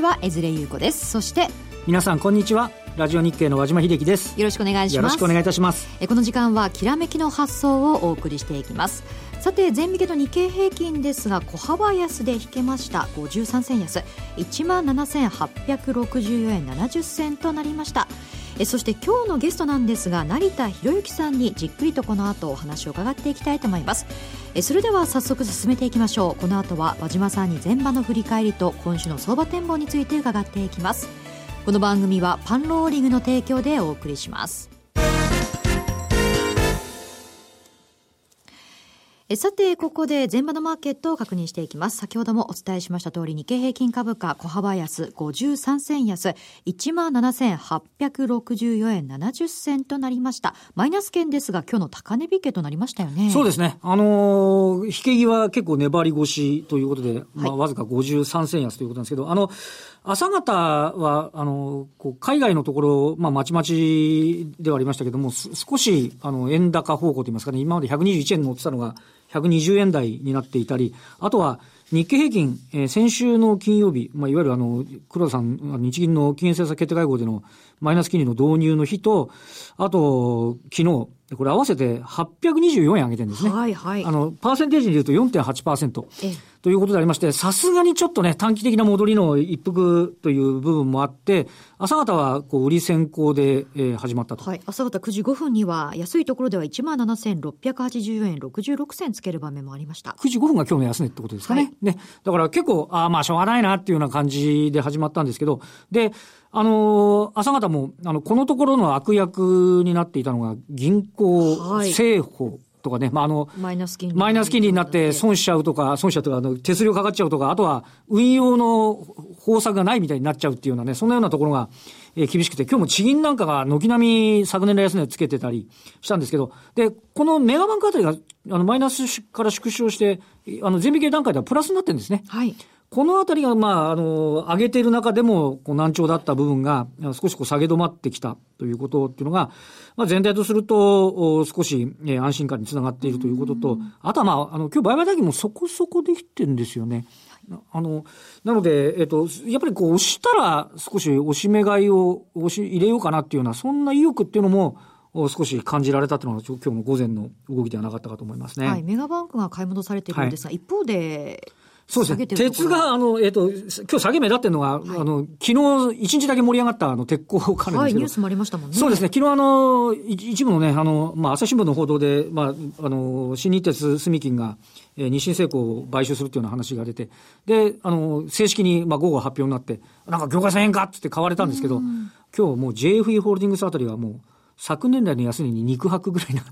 ちは江連優子です。そして皆さんこんにちは。ラジオ日経の和島秀樹です。よろしくお願いします。よろしくお願いいたします。えこの時間はきらめきの発想をお送りしていきます。さて全引けの日経平均ですが小幅安で引けました。53銭安。1万7864円70銭となりましたえそして今日のゲストなんですが成田博之さんにじっくりとこの後お話を伺っていきたいと思います。えそれでは早速進めていきましょう。この後は和島さんに前場の振り返りと今週の相場展望について伺っていきます。この番組はパンローリングの提供でお送りします。えさて、ここで前場のマーケットを確認していきます。先ほどもお伝えしました通り、日経平均株価小幅安53銭安、17,864円70銭となりました。マイナス圏ですが、今日の高値引けとなりましたよね。そうですね。あのー、引け際結構粘り腰ということで、まあ、わずか53銭安ということなんですけど、あの、朝方は、あの、こう海外のところ、まあ、まちまちではありましたけども、少し、あの、円高方向といいますかね、今まで121円乗ってたのが、120円台になっていたり、あとは日経平均、えー、先週の金曜日、まあ、いわゆるあの、黒田さん、日銀の金融政策決定会合でのマイナス金利の導入の日と、あと、昨日、これ合わせて824円上げてるんですね。はいはい。あの、パーセンテージで言うと4.8%。えということでありまして、さすがにちょっとね、短期的な戻りの一服という部分もあって、朝方はこう売り先行で、えー、始まったと。はい。朝方9時5分には、安いところでは17,684円66銭つける場面もありました。9時5分が今日の安値ってことですかね。はい、ね。だから結構、ああ、まあしょうがないなっていうような感じで始まったんですけど、で、あの、朝方も、あの、このところの悪役になっていたのが、銀行、政府、とかね、まあ、あの、マイナス金利。マイナス金利になって損しちゃうとか、損しちゃうとか、あの、手数料かかっちゃうとか、あとは運用の方策がないみたいになっちゃうっていうようなね、そんなようなところが、えー、厳しくて、今日も地銀なんかが軒並み昨年の安値をつけてたりしたんですけど、で、このメガバンクあたりが、あの、マイナスから縮小して、あの、全引け段階ではプラスになってるんですね。はい。このあたりが、まあ、あの、上げている中でも、こう、難聴だった部分が、少しこう、下げ止まってきたということっていうのが、まあ、全体とすると、少し、え安心感につながっているということと、あとは、まあ、あの、今日、売買代金もそこそこできてるんですよね。あの、なので、えっと、やっぱりこう、押したら、少し押し目買いを押し入れようかなっていうような、そんな意欲っていうのも、少し感じられたというのが、今日の午前の動きではなかったかと思いますね。はい。メガバンクが買い戻されているんですが、はい、一方で、そうですね。鉄が、あの、えっ、ー、と、今日下げ目立ってるのが、はい、あの、昨日一日だけ盛り上がったあの、鉄鋼関連ですけど。はい、ニュースもありましたもんね。そうですね。昨日あの、一部のね、あの、まあ、朝日新聞の報道で、まあ、あの、新日鉄住金が、えー、日清製鋼を買収するっていうような話が出て、で、あの、正式に、まあ、午後発表になって、なんか業界1000円かって買われたんですけど、今日もう JFE ホールディングスあたりはもう、昨年来の安値に肉薄ぐらいな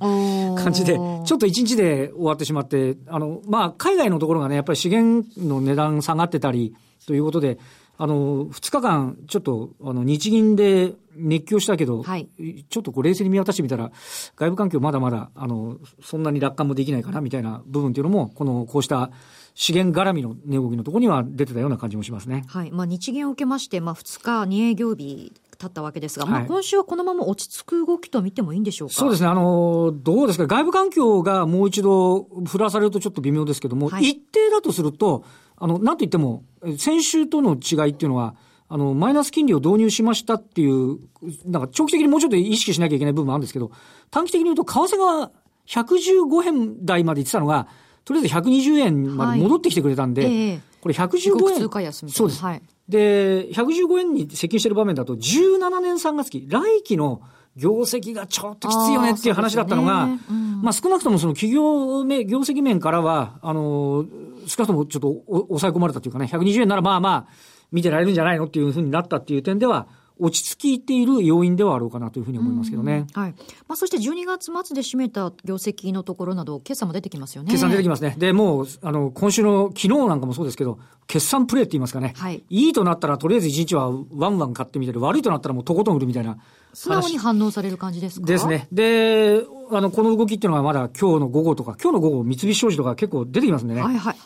感じで、ちょっと一日で終わってしまって、あの、まあ、海外のところがね、やっぱり資源の値段下がってたり、ということで、あの、二日間、ちょっと、あの、日銀で熱狂したけど、はい、ちょっとこう冷静に見渡してみたら、外部環境まだまだ、あの、そんなに楽観もできないかな、みたいな部分っていうのも、この、こうした資源絡みの値動きのところには出てたような感じもしますね。はい。まあ、日銀を受けまして、まあ、二日、二営業日経ったわけですが、はい、まあ、今週はこのまま落ち着く動きと見てもいいんでしょうか？そうですね。あの、どうですか？外部環境がもう一度振らされるとちょっと微妙ですけども、はい、一定だとすると、あの、なんといっても、先週との違いっていうのは、あの、マイナス金利を導入しましたっていう、なんか長期的にもうちょっと意識しなきゃいけない部分もあるんですけど、短期的に言うと、為替が115円台まで行ってたのが、とりあえず120円まで戻ってきてくれたんで、はいえー、これ115円。そうです。はい。で、115円に接近してる場面だと、17年3月期、来期の業績がちょっときついよねっていう話だったのが、ね。うん、まあ少なくともその企業め、業績面からは、あの、少なくともちょっと抑え込まれたというかね、120円ならまあまあ、見てられるんじゃないのっていうふうになったっていう点では、落ち着いている要因ではあろうかなというふうに思いますけどね。はい。まあ、そして12月末で締めた業績のところなど、決算も出てきますよね。決算出てきますね。で、もう、あの、今週の、昨日なんかもそうですけど、決算プレーって言いますかね。はい。いいとなったら、とりあえず1日はワンワン買ってみたり、悪いとなったらもうとことん売るみたいな。素直に反応される感じですか？ですね。で、あの、この動きっていうのはまだ今日の午後とか、今日の午後、三菱商事とか結構出てきますんでね。はいはい。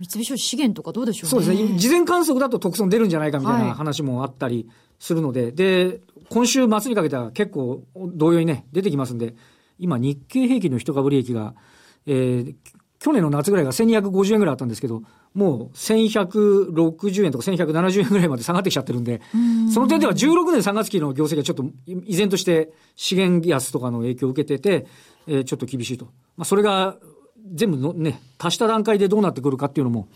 三菱商事資源とかどうでしょうね。そうですね。事前観測だと特損出るんじゃないかみたいな話もあったりするので、はい、で、今週末にかけては結構同様にね、出てきますんで、今日経平均の一株利益が、えー、去年の夏ぐらいが1250円ぐらいあったんですけど、もう1160円とか1170円ぐらいまで下がってきちゃってるんで、その点では16年3月期の業績がちょっと依然として資源安とかの影響を受けてて、えー、ちょっと厳しいと。まあ、それが全部のね、足した段階でどうなってくるかっていうのも、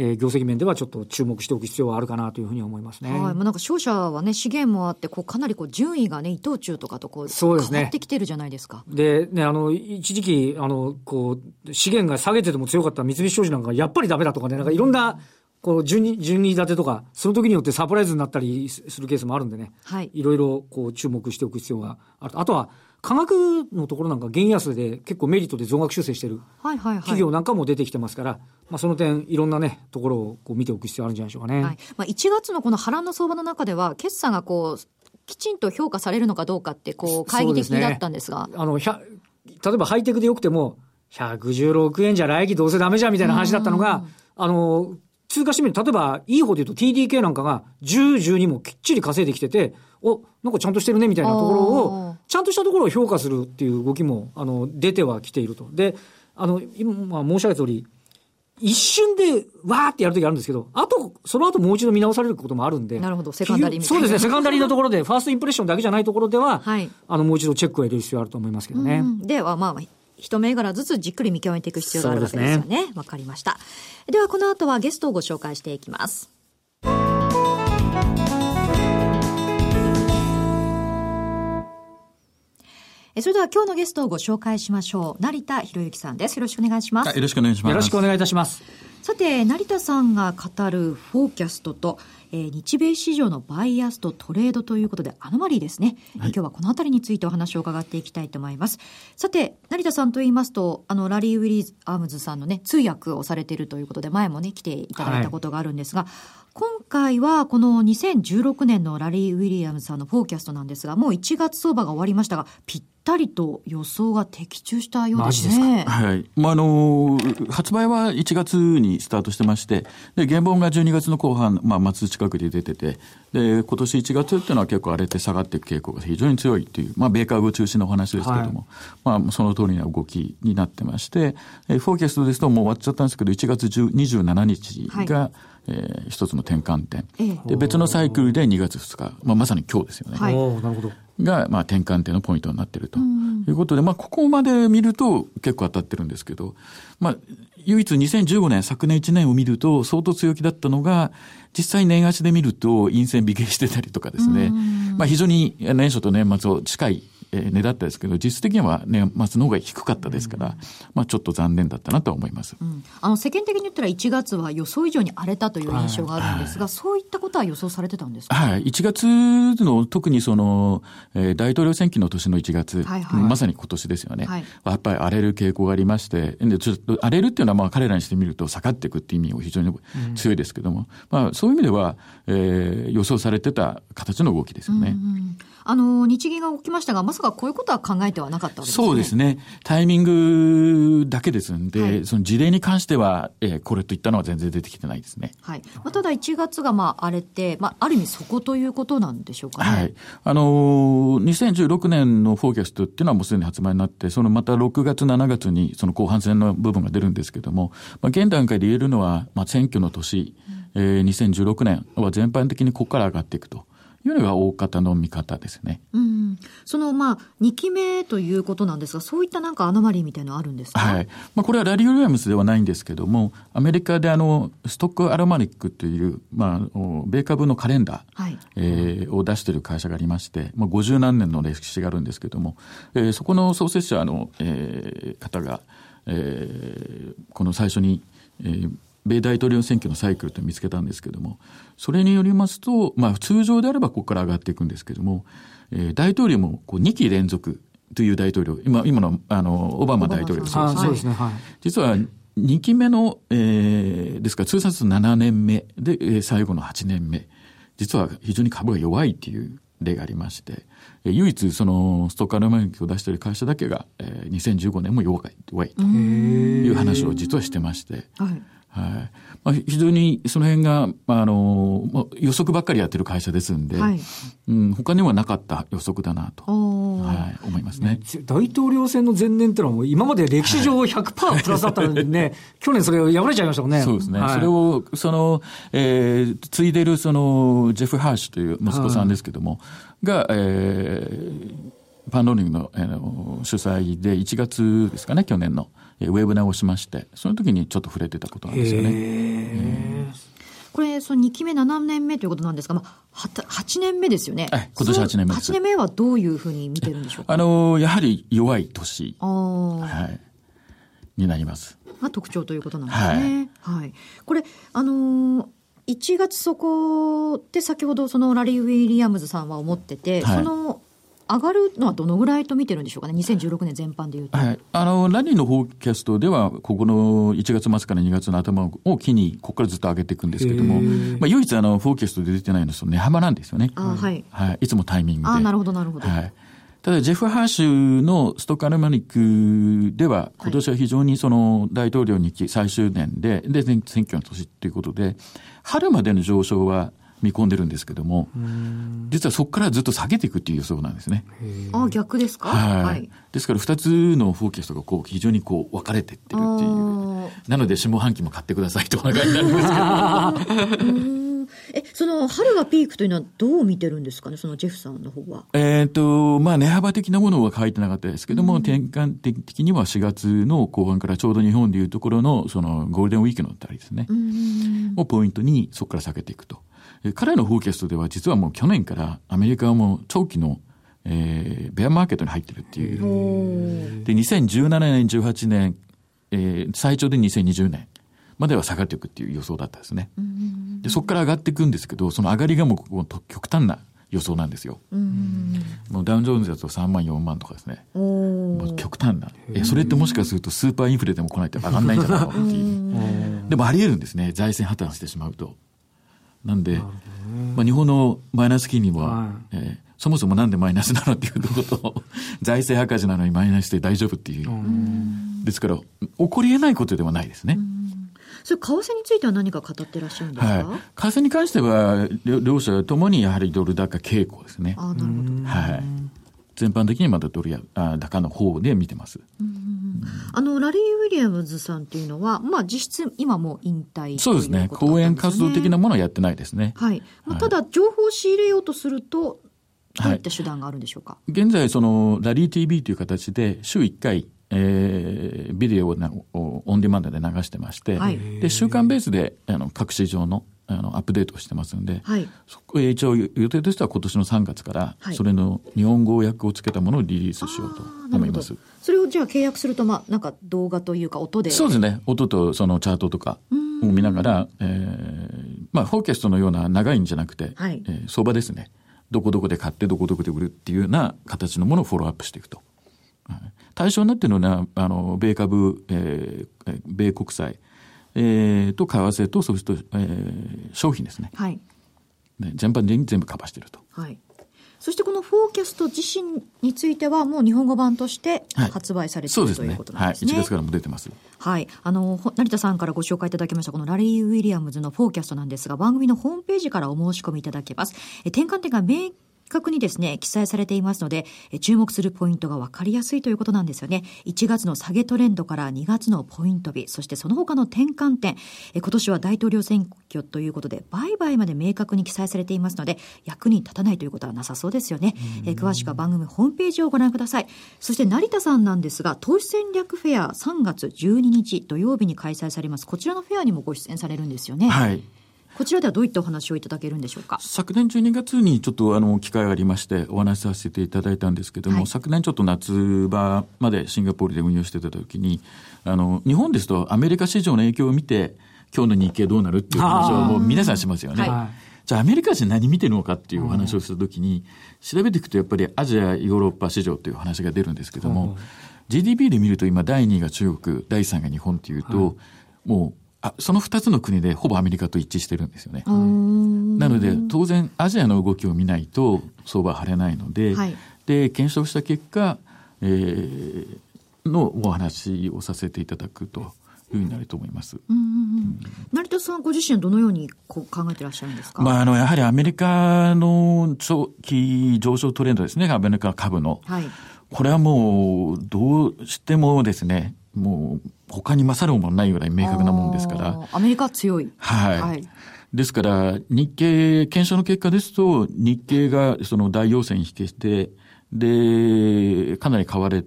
えー、業績面ではちょっと注目しておく必要はあるかなというふうに思いますね。はい。まあ、なんか商社はね、資源もあって、こう、かなりこう、順位がね、伊藤忠とかとこう、そうですね。変わってきてるじゃないですか。で、ね、あの、一時期、あの、こう、資源が下げてても強かった三菱商事なんか、やっぱりダメだとかね、なんかいろんな、こう順位、順位立てとか、その時によってサプライズになったりするケースもあるんでね。はい。いろいろ、こう、注目しておく必要がある。あとは、価格のところなんか、原安で結構メリットで増額修正してる企業なんかも出てきてますから、まあ、その点、いろんなね、ところをこう見ておく必要あるんじゃないでしょうかね。はい、まあ、1月のこの波乱の相場の中では、決算がこう、きちんと評価されるのかどうかって、こう、懐疑的だったんですが。すね、あの、例えばハイテクでよくても、116円じゃ来期どうせダメじゃんみたいな話だったのが、あの、通過してみる例えば、いい方で言うと TDK なんかが10、12もきっちり稼いできてて、お、なんかちゃんとしてるねみたいなところを、ちゃんとしたところを評価するっていう動きも、あの、出てはきていると。で、あの、今、申し上げた通り、一瞬でわーってやるときあるんですけど、あと、その後もう一度見直されることもあるんで。なるほど、セカンダリーみたいな。そうですね、セカンダリーのところで、ファーストインプレッションだけじゃないところでは、はい、あの、もう一度チェックを入れる必要あると思いますけどね。では、まあ、一銘柄ずつじっくり見極めていく必要があるわけですよね。わ、ね、かりました。では、この後はゲストをご紹介していきます。それでは今日のゲストをご紹介しましょう。成田博之さんです。よろしくお願いします。よろしくお願いします。よろしくお願いいたします。さて、成田さんが語るフォーキャストと、えー、日米市場のバイアスとトレードということで、アノマリーですね、はい、今日はこのあたりについてお話を伺っていきたいと思います。さて、成田さんと言いますと、あの、ラリー・ウィリーアームズさんのね、通訳をされているということで、前もね、来ていただいたことがあるんですが、はい、今回はこの2016年のラリー・ウィリアムズさんのフォーキャストなんですが、もう1月相場が終わりましたが、ぴったりと予想が的中したようですね。すはい。まあ、あの、発売は1月にスタートしてまして、で、原本が12月の後半、まあ、末近くで出てて、で、今年1月っていうのは結構荒れて下がっていく傾向が非常に強いっていう、まあ、米株中心のお話ですけれども、はい、まあ、その通りな動きになってまして、えフォーキャストですともう終わっちゃったんですけど、1月27日が、はい。えー、一つの転換点、で別のサイクルで2月2日、まあ、まさに今日ですよね。はい、なるほどが、まあ、転換点のポイントになっていると。いうことで、まあ、ここまで見ると結構当たってるんですけど、まあ、唯一2015年、昨年1年を見ると相当強気だったのが、実際年足で見ると陰線美形してたりとかですね、まあ、非常に年初と年末を近いえ値だったですけど、実質的には年末の方が低かったですから、まあちょっと残念だったなと思います。うん、あの世間的に言ったら1月は予想以上に荒れたという印象があるんですが、はい、そういったことは予想されてたんですか？はい。1月の特にその、えー、大統領選挙の年の1月、はいはい、まさに今年ですよね。はい、やっぱり荒れる傾向がありまして、でちょっと荒れるっていうのはまあ彼らにしてみると下がっていくっていう意味が非常に強いですけども、うん、まあそういう意味では、えー、予想されてた形の動きですよね。うんうんあの、日銀が起きましたが、まさかこういうことは考えてはなかったわけですね。そうですね。タイミングだけですんで、はい、その事例に関しては、えー、これといったのは全然出てきてないですね。はい。まあ、ただ1月がまあ荒れて、まあ、ある意味そこということなんでしょうかね。はい。あのー、2016年のフォーキャストっていうのはもうすでに発売になって、そのまた6月、7月にその後半戦の部分が出るんですけども、まあ、現段階で言えるのは、まあ、選挙の年、うん、えー、2016年は全般的にここから上がっていくと。いうのが大方の見方ですね。うん。その、まあ、2期目ということなんですが、そういったなんかアノマリーみたいなのあるんですか？はい。まあ、これはラリー・ウィリアムスではないんですけども、アメリカであの、ストック・アロマニックという、まあ、米株のカレンダー、はい、えー、を出している会社がありまして、まあ、50何年の歴史があるんですけども、えー、そこの創設者の、えー、方が、えー、この最初に、えー、米大統領選挙のサイクルと見つけたんですけども、それによりますと、まあ通常であればここから上がっていくんですけども、えー、大統領もこう2期連続という大統領、今、今の、あの、オバマ大統領そうですね。はい。実は、2期目の、えー、ですから通算7年目で、えー、最後の8年目。実は非常に株が弱いっていう例がありまして、えー、唯一そのストッカーのマーを出している会社だけが、えー、2015年も弱い、弱いという話を実はしてまして、はいはいまあ、非常にその辺が、あの、まあ、予測ばっかりやってる会社ですんで、はい、うん、他にはなかった予測だなと、はい、思いますね。大統領選の前年ってのはもう今まで歴史上100%プラスだったのにね、去年それを破れちゃいましたもんね。そうですね。はい、それを、その、えー、継いでるその、ジェフ・ハーシュという息子さんですけども、が、えー、パンローニングの、えー、主催で1月ですかね、去年の。ウェブナをしまして、その時にちょっと触れてたことなんですよね。これ、その2期目7年目ということなんですが、まあ、8年目ですよね。今年8年目です。8年目はどういうふうに見てるんでしょうか？あの、やはり弱い年、はい、になります。が特徴ということなんですね。はい。はい、これ、あのー1月そこって先ほどそのラリー・ウィリアムズさんは思ってて、はい、その上がるのはどのぐらいと見てるんでしょうかね、2016年全般でいうと。はい、あのラニーのフォーキャストでは、ここの1月末から2月の頭を機に、ここからずっと上げていくんですけれども、まあ、唯一あのフォーキャストで出てないのは、値幅なんですよね。あはい、はい、いつもタイミングで。あなるほど、なるほど。はいただ、ジェフ・ハーシュのストカルマニックでは、今年は非常にその大統領に最終年で、で、選挙の年ということで、春までの上昇は見込んでるんですけども、実はそこからずっと下げていくっていう予想なんですね。あ逆ですか、はい、はい。ですから2つのフォーキャストがこう非常にこう分かれていってるっていう。なので下半期も買ってくださいとお願いになるんですけど。え、その春がピークというのはどう見てるんですかね、そのジェフさんの方は。えっ、と、まあ、値幅的なものは書いてなかったですけども、うん、転換的には4月の後半からちょうど日本でいうところの、そのゴールデンウィークのあたりですね。うん、をポイントにそこから下げていくと。彼のフォーキャストでは実はもう去年からアメリカはもう長期のえー、ベアマーケットに入ってるっていう。で、2017年、18年、えー、最長で2020年までは下がっていくっていう予想だったんですね。で、そこから上がっていくんですけど、その上がりがもう極端な予想なんですよ。もうダウンジョーンズだと3万、4万とかですね。もう極端な。え、それってもしかするとスーパーインフレでも来ないと上がんないんじゃないかっていう。でもあり得るんですね。財政破綻してしまうと。なんで、まあ、日本のマイナス金利は、はい、えー、そもそもなんでマイナスなのっていうことと、財政赤字なのにマイナスで大丈夫っていう。ですから、起こり得ないことではないですね。それ、為替については何か語ってらっしゃるんですか、はい、為替に関しては、両者ともにやはりドル高傾向ですね。あなるほど。はい。全般的にまだドルやあ高の方で見てます。あのラリー・ウィリアムズさんっていうのは、まあ、実質、今も引退、ね、そうですね、講演活動的なものはやってないですね。はい。まあ、ただ、情報を仕入れようとすると、どういった手段があるんでしょうか、はい、現在、そのラリー TV という形で、週1回、えー、ビデオをオンデマンドで流してまして、はい、で週間ベースであの各市場のあのアップデートをしてますんで、はい、そこ一応予定としては今年の3月から、それの日本語訳をつけたものをリリースしようと思います。それをじゃあ契約すると、まあ、なんか動画というか音でそうですね。音とそのチャートとかを見ながら、えー、まあ、フォーキャストのような長いんじゃなくて、はい、えー、相場ですね。どこどこで買ってどこどこで売るっていうような形のものをフォローアップしていくと。対象になっているのは、あの、米株、えー、米国債、えー、と為替と、そうすると、えー、商品ですね。はい。ね、全般的に全部カバーしていると。はい。そしてこのフォーキャスト自身については、もう日本語版として発売されている、はい、ということなんですね。はい、1月からも出てます。はい。あの、成田さんからご紹介いただきました、このラリー・ウィリアムズのフォーキャストなんですが、番組のホームページからお申し込みいただけます。え転換点が明確にですね、記載されていますので、注目するポイントが分かりやすいということなんですよね。1月の下げトレンドから2月のポイント日、そしてその他の転換点、今年は大統領選挙ということで、売買まで明確に記載されていますので、役に立たないということはなさそうですよね。え詳しくは番組ホームページをご覧ください。そして成田さんなんですが、投資戦略フェア3月12日土曜日に開催されます。こちらのフェアにもご出演されるんですよね。はい。こちらではどういったお話をいただけるんでしょうか？昨年12月にちょっとあの機会がありましてお話しさせていただいたんですけども、はい、昨年ちょっと夏場までシンガポールで運用してた時にあの日本ですとアメリカ市場の影響を見て今日の日経どうなるっていう話をもう皆さんしますよね。じゃあアメリカ人何見てるのかっていうお話をするときに、調べていくとやっぱりアジア、ヨーロッパ市場という話が出るんですけども、GDP で見ると今第2位が中国、第3位が日本っていうと、もうあその2つの国でほぼアメリカと一致してるんですよね。なので当然アジアの動きを見ないと相場は晴れないので、はい、で検証した結果、えー、のお話をさせていただくというふうになると思います。うんうんうん、成田さんご自身はどのようにこう考えてらっしゃるんですか、まあ、あの、やはりアメリカの長期上昇トレンドですね、アメリカ株の。はい、これはもう、どうしてもですね、もう、他に勝るものないぐらい明確なもんですから。アメリカ強い。はい。はいですから、日経、検証の結果ですと、日経がその大陽線引けして、で、かなり買われ、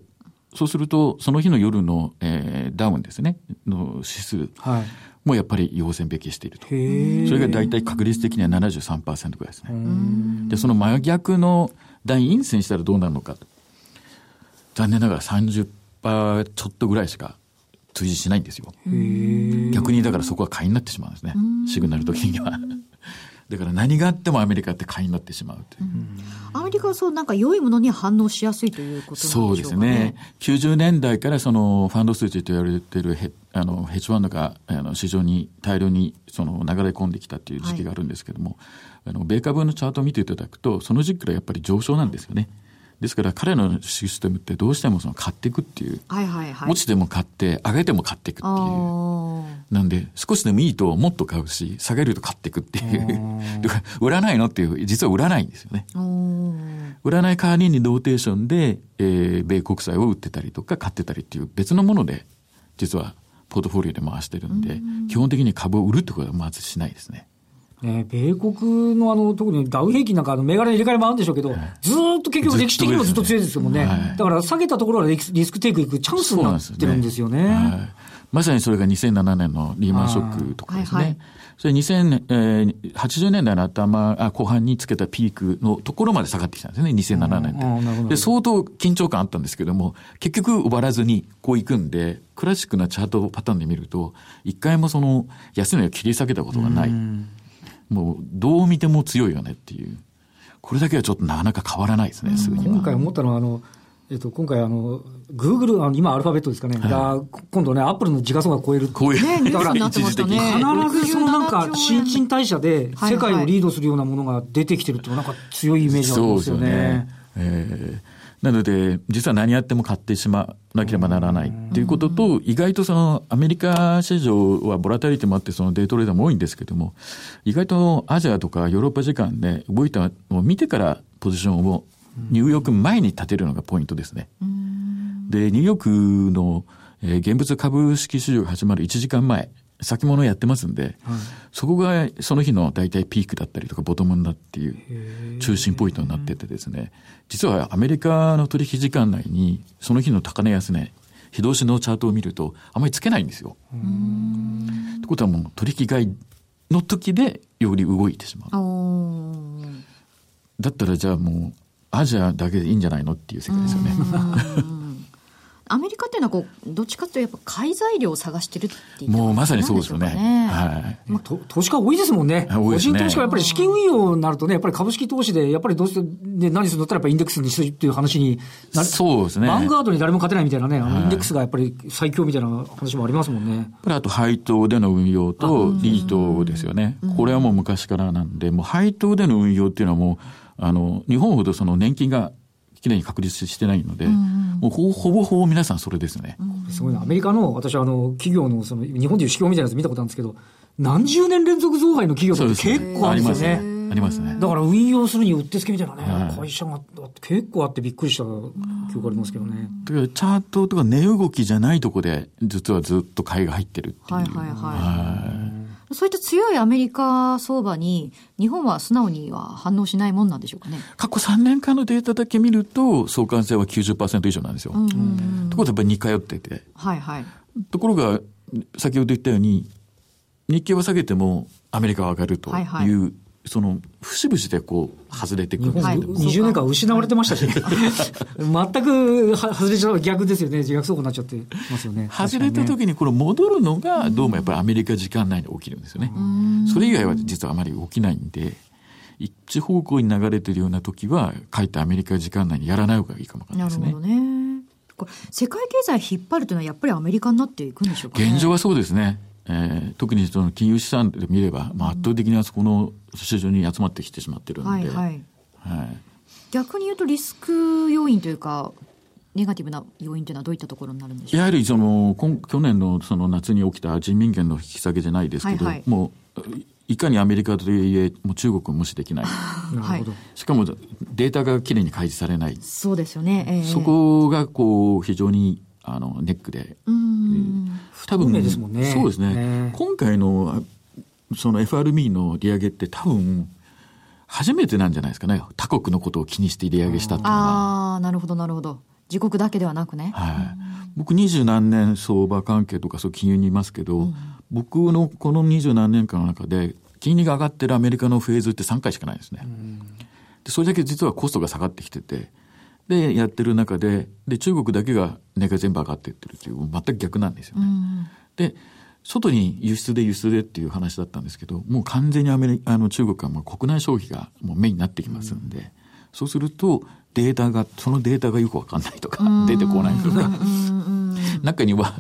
そうすると、その日の夜の、えーダウンですね、の指数はい。もやっぱり陽線引きしていると。へえ。それが大体確率的には73%ぐらいですね。で、その真逆の大陰線したらどうなるのか。残念ながら30%ちょっとぐらいしか追事しないんですよ。逆にだからそこは買いになってしまうんですね。シグナル時には。だから何があってもアメリカって買いになってしまうという。アメリカはそうなんか良いものに反応しやすいということなんでそう、ですね。90年代からそのファンド数値と言われているヘあのヘッジファンドがあの市場に大量にその流れ込んできたっていう時期があるんですけども、あの米株のチャートを見ていただくと、その時期からやっぱり上昇なんですよね。ですから彼らのシステムってどうしてもその買っていくっていう、はいはいはい。落ちても買って、上げても買っていくっていう。なんで、少しでもいいともっと買うし、下げると買っていくっていう。売らないのっていう、実は売らないんですよね。売らない代わりにローテーションで、えー米国債を売ってたりとか買ってたりっていう別のもので、実はポートフォリオで回してるんで、基本的に株を売るってことはまずしないですね。ね、米国のあの、特にダウ平均なんか銘柄の入れ替えもあるんでしょうけど、ずーっと結局歴史的にもずっと強いですよもんね。はいだから下げたところはリスクテイクいくチャンスになってるんですよね。はいまさにそれが2007年のリーマンショックとかですね。はいはいそれ2080年代の頭、あ後半につけたピークのところまで下がってきたんですね、2007年で。で、相当緊張感あったんですけども、結局終わらずにこう行くんで、クラシックなチャートパターンで見ると、一回もその安値を切り下げたことがない。もう、どう見ても強いよねっていう。これだけはちょっとなかなか変わらないですね、すぐには。今回思ったのは、あの、えっと、今回あの、グーグル、あの今アルファベットですかね。が今度ね、アップルの時価総額超える。こういう、ねニュースになってましたね必ずそのなんか67新陳代謝ではい世界をリードするようなものが出てきてるっていうのはなんか強いイメージがありますよね。えーなので、実は何やっても買ってしまわなければならないっていうことと、意外とそのアメリカ市場はボラタリティもあって、そのデイトレーダーも多いんですけども、意外とアジアとかヨーロッパ時間で動いたのを見てからポジションをニューヨーク前に立てるのがポイントですね。で、ニューヨークの、えー現物株式市場が始まる1時間前、先物やってますんで、そこがその日の大体ピークだったりとかボトムになっていう中心ポイントになっててですね、実はアメリカの取引時間内にその日の高値安値、非同士のチャートを見るとあまりつけないんですよ。ってことはもう取引買いの時でより動いてしまう。だったらじゃあもうアジアだけでいいんじゃないのっていう世界ですよね。アメリカっていうのはこうどっちかというとやっぱ買い材料を探してるっていうもうまさにそうですよね。はい。まあ、と投資家多いですもんね。多いですね個人投資家はやっぱり資金運用になるとね、やっぱり株式投資で、やっぱりどうして、ね、何するんだったらやっぱりインデックスにするっていう話になる。そうですね。バンガードに誰も勝てないみたいなね、あのはいインデックスがやっぱり最強みたいな話もありますもんね。やっぱりあと配当での運用とリートですよね。これはもう昔からなんで、もう配当での運用っていうのはもう、あの、日本ほどその年金がきれいに確立してないので、もうほほぼほぼ皆さんそれですね。すごいな。アメリカの、私はあの、企業の、その、日本でいう指標みたいなやつ見たことあるんですけど、何十年連続増配の企業って結構あるんですよね。ありますね。だから運用するにうってつけみたいなね、はい会社が結構あってびっくりした記憶ありますけどね。だからチャートとか値動きじゃないとこで、実はずっと買いが入ってるっていう。はいはいはいはいそういった強いアメリカ相場に日本は素直には反応しないもんなんでしょうかね。過去3年間のデータだけ見ると、相関性は90%以上なんですよ。ということはやっぱり似通ってて。はいはい。ところが、先ほど言ったように、日経は下げてもアメリカは上がるという、はいはいその、節々でこう、外れてく日本るんですけど、はい20年間失われてましたし、全くは外れちゃう逆ですよね。自虐走行になっちゃってますよね。外れた時にこれ戻るのが、どうもやっぱりアメリカ時間内に起きるんですよね。それ以外は実はあまり起きないんで、一方向に流れてるような時は、かえってアメリカ時間内にやらない方がいいかもわかんなですねないるほど。ね。世界経済引っ張るというのはやっぱりアメリカになっていくんでしょうか、ね、現状はそうですね。えー特にその金融資産で見れば、まあ、圧倒的にあそこの市場に集まってきてしまってるんで、はいはい。はい。逆に言うとリスク要因というか、ネガティブな要因というのはどういったところになるんでしょう？やはりその今去年のその夏に起きた人民元の引き下げじゃないですけど、はいはい。もういかにアメリカとはいえ、もう中国を無視できない、はい、しかもデータがきれいに開示されない、そうですよね、えーそこがこう非常にあのネックで、うん。多分不透明ですもんね。そうですね、ね。今回のその FRB の利上げって、多分初めてなんじゃないですかね、他国のことを気にして利上げしたっていうのは。ああなるほどなるほど。自国だけではなくね、はい、僕二十何年相場関係とかそう金融にいますけど、僕のこの二十何年間の中で金利が上がってるアメリカのフェーズって3回しかないですね。でそれだけ実はコストが下がってきててでやってる中でで中国だけが値が全部上がっていってるっていう全く逆なんですよね。で外に輸出で輸出でっていう話だったんですけどもう完全にアメリあの中国はもう国内消費がもうメインになってきますんで、そうするとデータがそのデータがよくわかんないとか出てこないとか。中には、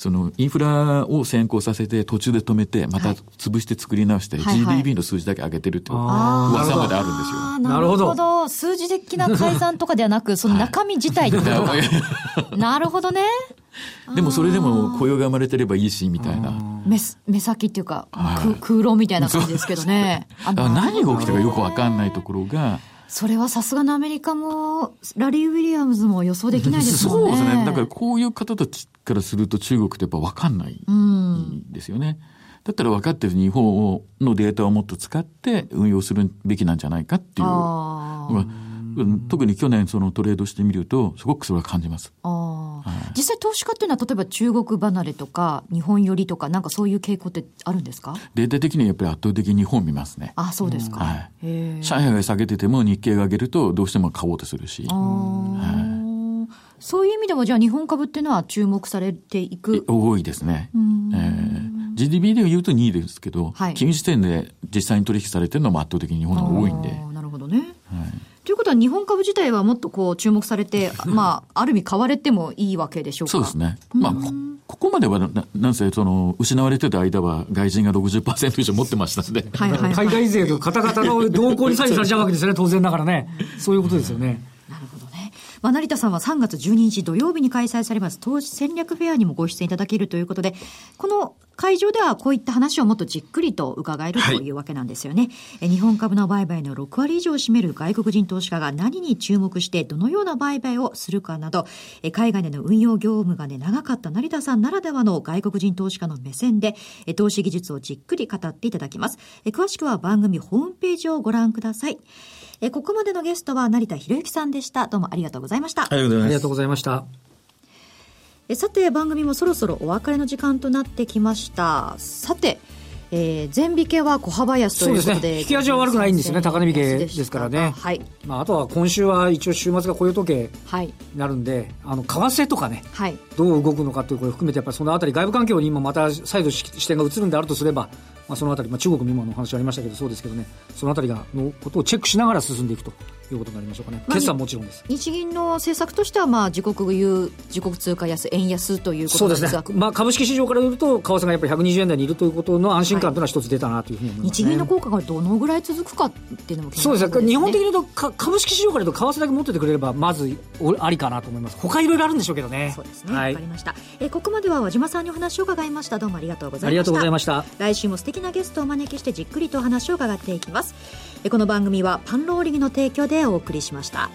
そのインフラを先行させて途中で止めて、また潰して作り直して、GDP の数字だけ上げてるって噂まであるんですよ。なるほなるほど。ど。数字的な改ざんとかではなく その中身自体ってことか なるほどね。でもそれでも雇用が生まれてればいいし、みたいな。目す目先っていうか、はい。く空論みたいな感じですけどね。あ何が起きたかよくわかんないところが、それはさすがのアメリカもラリー・ウィリアムズも予想できないですもんね そうですね。だからこういう方たちからすると中国ってやっぱわかんないですよね。だったら分かってる日本をのデータをもっと使って運用するべきなんじゃないかっていう特に去年そのトレードしてみると、すごくそれは感じます。あー実際投資家っていうのは例えば中国離れとか日本寄りとかなんかそういう傾向ってあるんですか？データ的にはやっぱり圧倒的に日本を見ますね。あそうですか、はい。上海が下げてても日経が上げるとどうしても買おうとするし、あー。そういう意味でもじゃあ日本株っていうのは注目されていく？多いですね。えー GDP で言うと2位ですけど、はい。金融時点で実際に取引されてるのも圧倒的に日本の方が多いんで。なるほどね。ということは日本株自体はもっとこう注目されて、まあ、ある意味買われてもいいわけでしょうか？そうですね。まあ、こここまではな、なんせ、その、失われてた間は外人が60%以上持ってましたんで。はいはいはい。海外勢と方々の動向に左右されちゃうわけですよね、当然ながらね。そういうことですよね。まあ、成田さんは3月12日土曜日に開催されます投資戦略フェアにもご出演いただけるということで、この会場ではこういった話をもっとじっくりと伺えるというわけなんですよね。え日本株の売買の6割以上を占める外国人投資家が何に注目してどのような売買をするかなど、え海外での運用業務がね、長かった成田さんならではの外国人投資家の目線で、え投資技術をじっくり語っていただきます。え詳しくは番組ホームページをご覧ください。えここまでのゲストは成田博之さんでした。どうもありがとうございました。ありがとうございます。ありがとうございました。えさて番組もそろそろお別れの時間となってきました。さてえー、全引けは小幅安ということでそうですね。引き味は悪くないんですよね。高値引けですからね。はい。まあ、あとは今週は一応週末が雇用統計。はい。になるんで、あの、為替とかね、はい。どう動くのかということを含めて、やっぱりそのあたり、外部環境に今また再度し視点が移るんであるとすれば、まあ、そのあたり、まあ、中国も今のお話ありましたけど、そうですけどね、そのあたりがのことをチェックしながら進んでいくということになりましょうかね。まあ決算もちろんです。日銀の政策としては、まあ、自国有自国通貨安円安というこそうですねとなんですが、まあ、株式市場から言うと、為替がやっぱり120円台にいるということの安心感というのは一つ出たなというふうに思います、ね。日銀の効果がどのぐらい続くかっていうのも気にそうですね。日本的に言うとか株式市場から言うと為替だけ持っててくれればまずおありかなと思います。他いろいろあるんでしょうけどね。そうですね、わはい。かりました、えーここまでは和島さんにお話を伺いました。どうもありがとうございました。ありがとうございました。来週も素敵なゲストをお招きしてじっくりとお話を伺っていきます。えこの番組はパンローリングの提供でお送りしました。